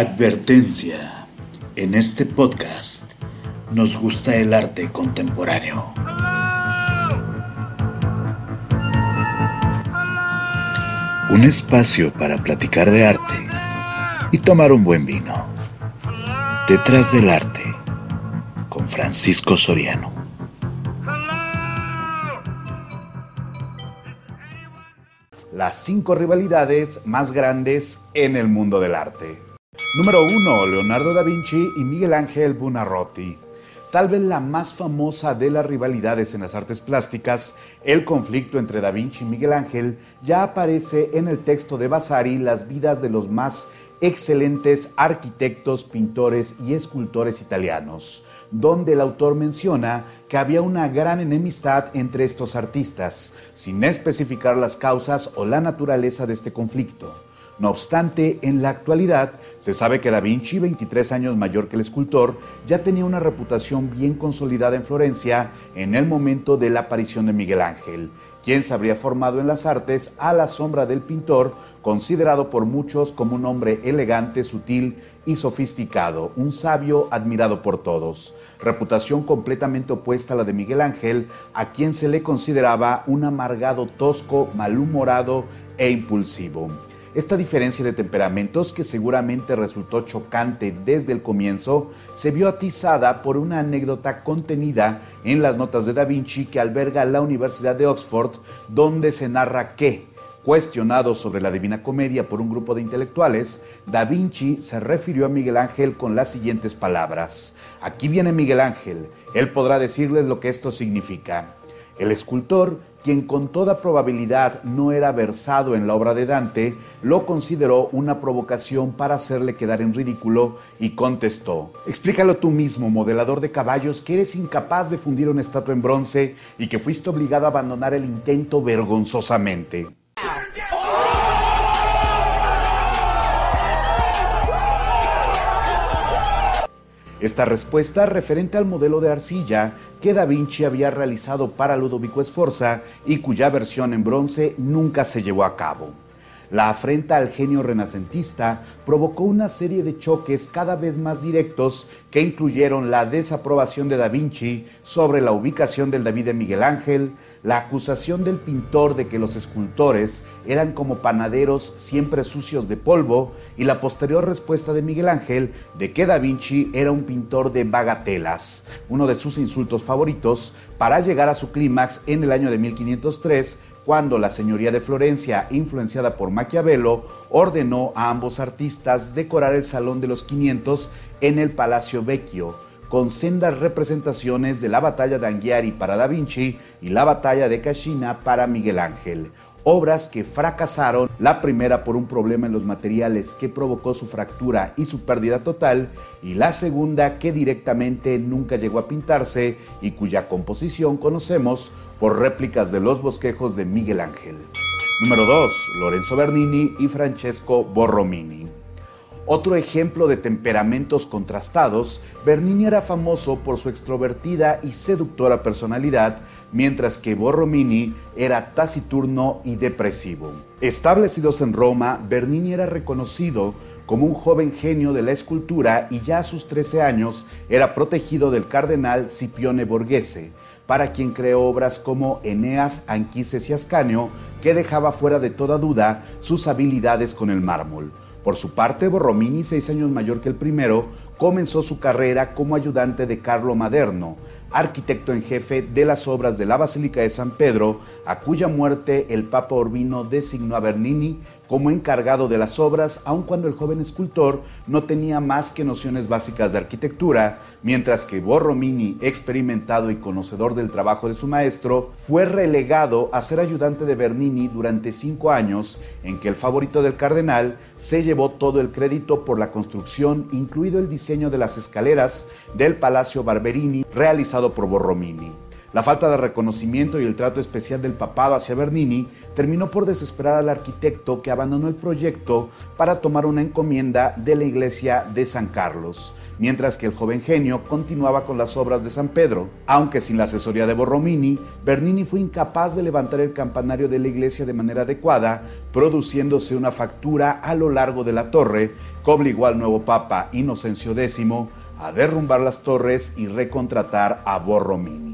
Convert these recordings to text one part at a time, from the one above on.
Advertencia. En este podcast nos gusta el arte contemporáneo. Un espacio para platicar de arte y tomar un buen vino. Detrás del arte con Francisco Soriano. Las cinco rivalidades más grandes en el mundo del arte. Número 1. Leonardo da Vinci y Miguel Ángel Buonarroti. Tal vez la más famosa de las rivalidades en las artes plásticas, el conflicto entre Da Vinci y Miguel Ángel, ya aparece en el texto de Vasari Las vidas de los más excelentes arquitectos, pintores y escultores italianos, donde el autor menciona que había una gran enemistad entre estos artistas, sin especificar las causas o la naturaleza de este conflicto. No obstante, en la actualidad se sabe que Da Vinci, 23 años mayor que el escultor, ya tenía una reputación bien consolidada en Florencia en el momento de la aparición de Miguel Ángel, quien se habría formado en las artes a la sombra del pintor, considerado por muchos como un hombre elegante, sutil y sofisticado, un sabio admirado por todos. Reputación completamente opuesta a la de Miguel Ángel, a quien se le consideraba un amargado tosco, malhumorado e impulsivo. Esta diferencia de temperamentos, que seguramente resultó chocante desde el comienzo, se vio atizada por una anécdota contenida en las notas de Da Vinci que alberga la Universidad de Oxford, donde se narra que, cuestionado sobre la Divina Comedia por un grupo de intelectuales, Da Vinci se refirió a Miguel Ángel con las siguientes palabras. Aquí viene Miguel Ángel, él podrá decirles lo que esto significa. El escultor quien con toda probabilidad no era versado en la obra de Dante, lo consideró una provocación para hacerle quedar en ridículo y contestó, explícalo tú mismo, modelador de caballos, que eres incapaz de fundir una estatua en bronce y que fuiste obligado a abandonar el intento vergonzosamente. Esta respuesta referente al modelo de arcilla que Da Vinci había realizado para Ludovico Sforza y cuya versión en bronce nunca se llevó a cabo. La afrenta al genio renacentista provocó una serie de choques cada vez más directos que incluyeron la desaprobación de Da Vinci sobre la ubicación del David de Miguel Ángel, la acusación del pintor de que los escultores eran como panaderos siempre sucios de polvo y la posterior respuesta de Miguel Ángel de que Da Vinci era un pintor de bagatelas, uno de sus insultos favoritos, para llegar a su clímax en el año de 1503 cuando la señoría de Florencia, influenciada por Maquiavelo, ordenó a ambos artistas decorar el Salón de los 500 en el Palacio Vecchio, con sendas representaciones de la batalla de Anghiari para Da Vinci y la batalla de Cascina para Miguel Ángel, obras que fracasaron, la primera por un problema en los materiales que provocó su fractura y su pérdida total, y la segunda que directamente nunca llegó a pintarse y cuya composición conocemos por réplicas de los bosquejos de Miguel Ángel. Número 2. Lorenzo Bernini y Francesco Borromini. Otro ejemplo de temperamentos contrastados, Bernini era famoso por su extrovertida y seductora personalidad, mientras que Borromini era taciturno y depresivo. Establecidos en Roma, Bernini era reconocido como un joven genio de la escultura y ya a sus 13 años era protegido del cardenal Scipione Borghese, para quien creó obras como Eneas, Anquises y Ascanio, que dejaba fuera de toda duda sus habilidades con el mármol. Por su parte, Borromini, seis años mayor que el primero, comenzó su carrera como ayudante de Carlo Maderno, arquitecto en jefe de las obras de la Basílica de San Pedro, a cuya muerte el Papa Urbino designó a Bernini como encargado de las obras, aun cuando el joven escultor no tenía más que nociones básicas de arquitectura, mientras que Borromini, experimentado y conocedor del trabajo de su maestro, fue relegado a ser ayudante de Bernini durante cinco años, en que el favorito del cardenal se llevó todo el crédito por la construcción, incluido el diseño de las escaleras del Palacio Barberini, realizado por Borromini. La falta de reconocimiento y el trato especial del papado hacia Bernini terminó por desesperar al arquitecto que abandonó el proyecto para tomar una encomienda de la iglesia de San Carlos, mientras que el joven genio continuaba con las obras de San Pedro. Aunque sin la asesoría de Borromini, Bernini fue incapaz de levantar el campanario de la iglesia de manera adecuada, produciéndose una factura a lo largo de la torre que obligó al nuevo papa Inocencio X a derrumbar las torres y recontratar a Borromini.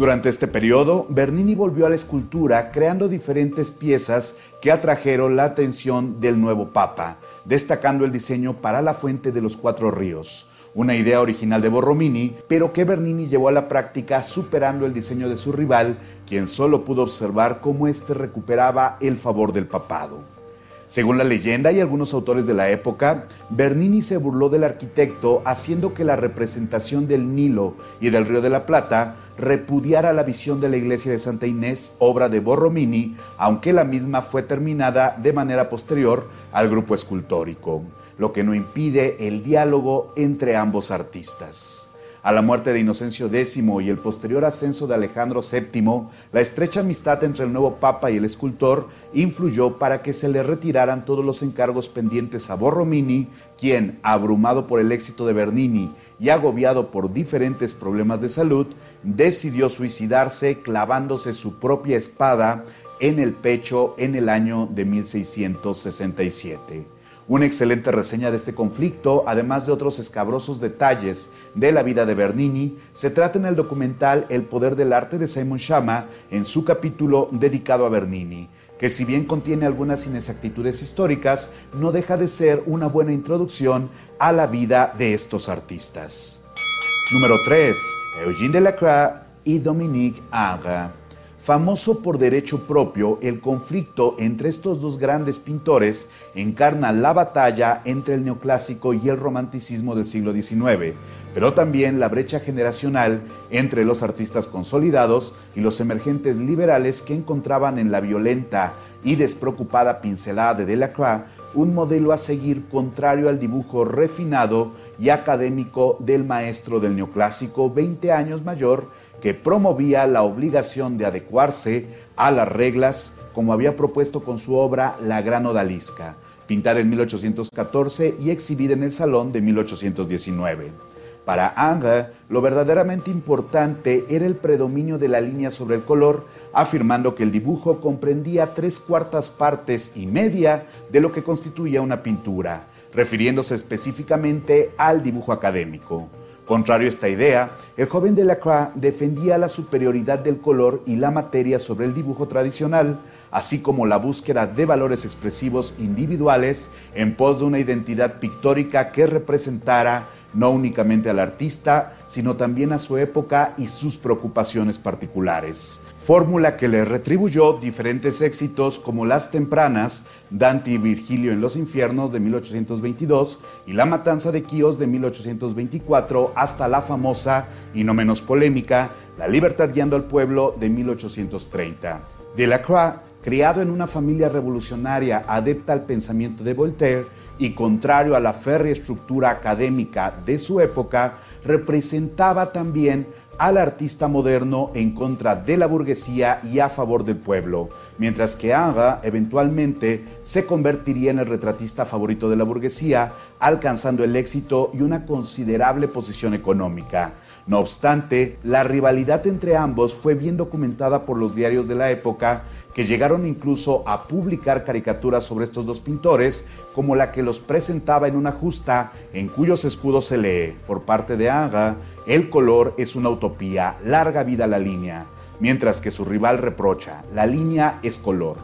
Durante este periodo, Bernini volvió a la escultura creando diferentes piezas que atrajeron la atención del nuevo Papa, destacando el diseño para la Fuente de los Cuatro Ríos, una idea original de Borromini, pero que Bernini llevó a la práctica superando el diseño de su rival, quien solo pudo observar cómo éste recuperaba el favor del papado. Según la leyenda y algunos autores de la época, Bernini se burló del arquitecto haciendo que la representación del Nilo y del Río de la Plata repudiara la visión de la iglesia de Santa Inés, obra de Borromini, aunque la misma fue terminada de manera posterior al grupo escultórico, lo que no impide el diálogo entre ambos artistas. A la muerte de Inocencio X y el posterior ascenso de Alejandro VII, la estrecha amistad entre el nuevo papa y el escultor influyó para que se le retiraran todos los encargos pendientes a Borromini, quien, abrumado por el éxito de Bernini y agobiado por diferentes problemas de salud, decidió suicidarse clavándose su propia espada en el pecho en el año de 1667. Una excelente reseña de este conflicto, además de otros escabrosos detalles de la vida de Bernini, se trata en el documental El poder del arte de Simon Schama en su capítulo dedicado a Bernini, que si bien contiene algunas inexactitudes históricas, no deja de ser una buena introducción a la vida de estos artistas. Número 3. Eugène Delacroix y Dominique Ingres. Famoso por derecho propio, el conflicto entre estos dos grandes pintores encarna la batalla entre el neoclásico y el romanticismo del siglo XIX, pero también la brecha generacional entre los artistas consolidados y los emergentes liberales que encontraban en la violenta y despreocupada pincelada de Delacroix un modelo a seguir contrario al dibujo refinado y académico del maestro del neoclásico 20 años mayor que promovía la obligación de adecuarse a las reglas como había propuesto con su obra La Gran Odalisca, pintada en 1814 y exhibida en el Salón de 1819. Para Anga, lo verdaderamente importante era el predominio de la línea sobre el color, afirmando que el dibujo comprendía tres cuartas partes y media de lo que constituía una pintura, refiriéndose específicamente al dibujo académico. Contrario a esta idea, el joven Delacroix defendía la superioridad del color y la materia sobre el dibujo tradicional, así como la búsqueda de valores expresivos individuales en pos de una identidad pictórica que representara no únicamente al artista, sino también a su época y sus preocupaciones particulares. Fórmula que le retribuyó diferentes éxitos como Las Tempranas, Dante y Virgilio en los Infiernos de 1822 y La Matanza de Quíos de 1824 hasta la famosa y no menos polémica La Libertad guiando al pueblo de 1830. Delacroix, criado en una familia revolucionaria adepta al pensamiento de Voltaire, y contrario a la férrea estructura académica de su época, representaba también al artista moderno en contra de la burguesía y a favor del pueblo, mientras que Anga eventualmente se convertiría en el retratista favorito de la burguesía, alcanzando el éxito y una considerable posición económica. No obstante, la rivalidad entre ambos fue bien documentada por los diarios de la época, que llegaron incluso a publicar caricaturas sobre estos dos pintores, como la que los presentaba en una justa en cuyos escudos se lee, por parte de Anga, el color es una utopía, larga vida la línea, mientras que su rival reprocha, la línea es color.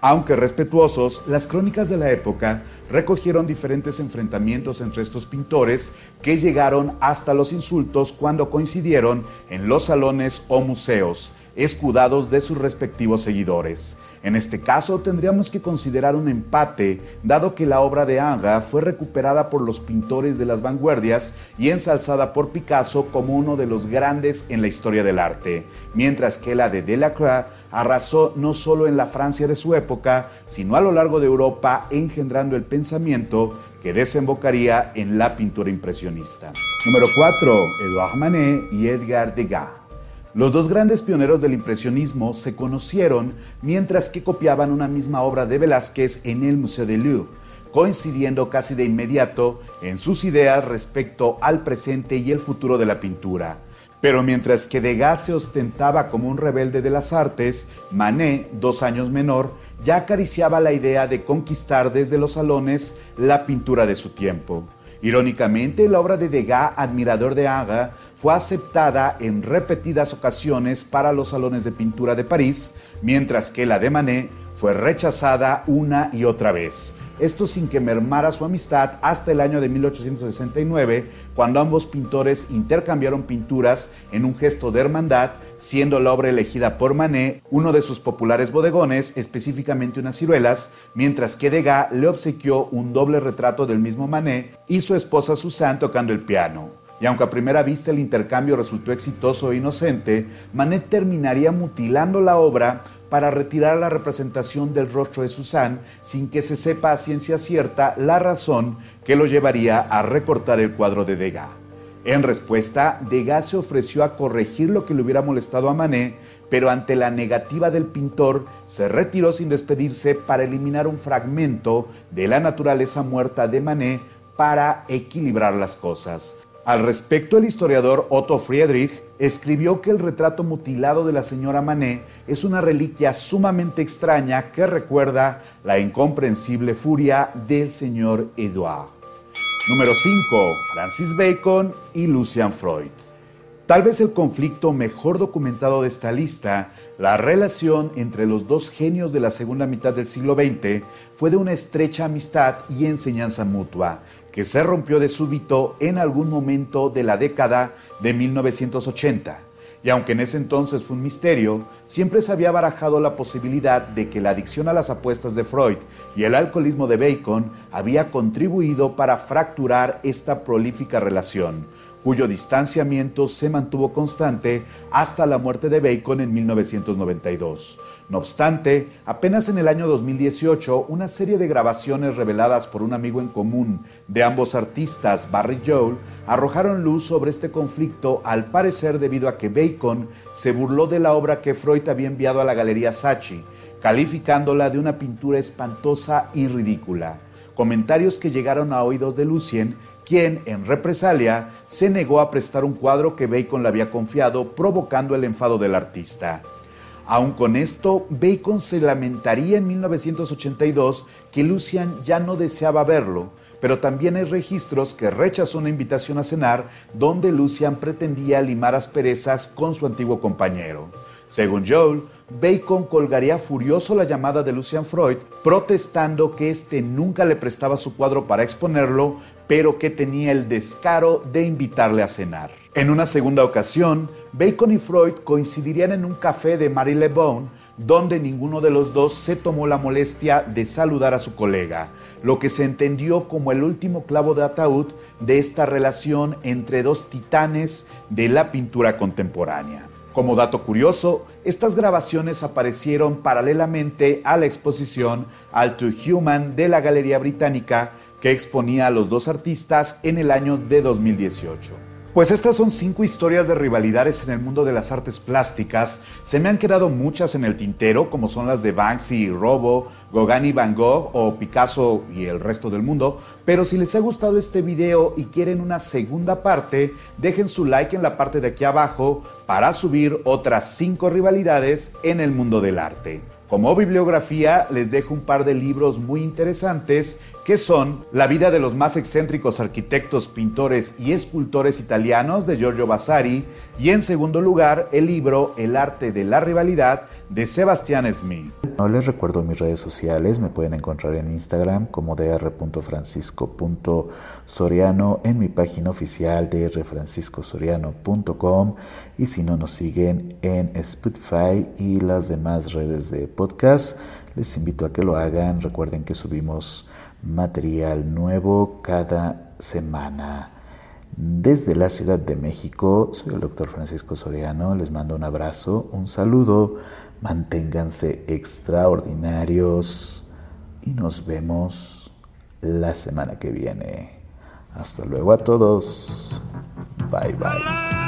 Aunque respetuosos, las crónicas de la época recogieron diferentes enfrentamientos entre estos pintores que llegaron hasta los insultos cuando coincidieron en los salones o museos, escudados de sus respectivos seguidores. En este caso tendríamos que considerar un empate, dado que la obra de Anga fue recuperada por los pintores de las vanguardias y ensalzada por Picasso como uno de los grandes en la historia del arte, mientras que la de Delacroix arrasó no solo en la Francia de su época, sino a lo largo de Europa, engendrando el pensamiento que desembocaría en la pintura impresionista. Número 4. Edouard Manet y Edgar Degas. Los dos grandes pioneros del impresionismo se conocieron mientras que copiaban una misma obra de Velázquez en el Museo de Louvre, coincidiendo casi de inmediato en sus ideas respecto al presente y el futuro de la pintura. Pero mientras que Degas se ostentaba como un rebelde de las artes, Manet, dos años menor, ya acariciaba la idea de conquistar desde los salones la pintura de su tiempo. Irónicamente, la obra de Degas, admirador de Aga, fue aceptada en repetidas ocasiones para los salones de pintura de París, mientras que la de Manet fue rechazada una y otra vez. Esto sin que mermara su amistad hasta el año de 1869, cuando ambos pintores intercambiaron pinturas en un gesto de hermandad, siendo la obra elegida por Manet uno de sus populares bodegones, específicamente unas ciruelas, mientras que Degas le obsequió un doble retrato del mismo Manet y su esposa Suzanne tocando el piano y aunque a primera vista el intercambio resultó exitoso e inocente, Manet terminaría mutilando la obra para retirar la representación del rostro de Suzanne sin que se sepa a ciencia cierta la razón que lo llevaría a recortar el cuadro de Degas. En respuesta, Degas se ofreció a corregir lo que le hubiera molestado a Manet, pero ante la negativa del pintor se retiró sin despedirse para eliminar un fragmento de la naturaleza muerta de Manet para equilibrar las cosas. Al respecto, el historiador Otto Friedrich escribió que el retrato mutilado de la señora Manet es una reliquia sumamente extraña que recuerda la incomprensible furia del señor Edouard. Número 5. Francis Bacon y Lucian Freud. Tal vez el conflicto mejor documentado de esta lista, la relación entre los dos genios de la segunda mitad del siglo XX, fue de una estrecha amistad y enseñanza mutua, que se rompió de súbito en algún momento de la década de 1980. Y aunque en ese entonces fue un misterio, siempre se había barajado la posibilidad de que la adicción a las apuestas de Freud y el alcoholismo de Bacon había contribuido para fracturar esta prolífica relación, cuyo distanciamiento se mantuvo constante hasta la muerte de Bacon en 1992. No obstante, apenas en el año 2018, una serie de grabaciones reveladas por un amigo en común de ambos artistas, Barry Joel, arrojaron luz sobre este conflicto, al parecer debido a que Bacon se burló de la obra que Freud había enviado a la Galería Sachi, calificándola de una pintura espantosa y ridícula. Comentarios que llegaron a oídos de Lucien, quien, en represalia, se negó a prestar un cuadro que Bacon le había confiado, provocando el enfado del artista. Aun con esto, Bacon se lamentaría en 1982 que Lucian ya no deseaba verlo, pero también hay registros que rechazó una invitación a cenar donde Lucian pretendía limar asperezas con su antiguo compañero. Según Joel, Bacon colgaría furioso la llamada de Lucian Freud, protestando que éste nunca le prestaba su cuadro para exponerlo, pero que tenía el descaro de invitarle a cenar. En una segunda ocasión, Bacon y Freud coincidirían en un café de Marylebone, donde ninguno de los dos se tomó la molestia de saludar a su colega, lo que se entendió como el último clavo de ataúd de esta relación entre dos titanes de la pintura contemporánea. Como dato curioso, estas grabaciones aparecieron paralelamente a la exposición All Too Human de la Galería Británica que exponía a los dos artistas en el año de 2018. Pues estas son cinco historias de rivalidades en el mundo de las artes plásticas. Se me han quedado muchas en el tintero, como son las de Banksy y Robo, Gauguin y Van Gogh o Picasso y el resto del mundo. Pero si les ha gustado este video y quieren una segunda parte, dejen su like en la parte de aquí abajo para subir otras cinco rivalidades en el mundo del arte. Como bibliografía les dejo un par de libros muy interesantes que son La vida de los más excéntricos arquitectos, pintores y escultores italianos de Giorgio Vasari y en segundo lugar el libro El arte de la rivalidad de Sebastián Smith. No les recuerdo mis redes sociales, me pueden encontrar en Instagram como dr.francisco.soriano, en mi página oficial drfranciscosoriano.com y si no nos siguen en Spotify y las demás redes de podcast, les invito a que lo hagan. Recuerden que subimos material nuevo cada semana. Desde la Ciudad de México, soy el doctor Francisco Soriano, les mando un abrazo, un saludo, manténganse extraordinarios y nos vemos la semana que viene. Hasta luego a todos. Bye bye.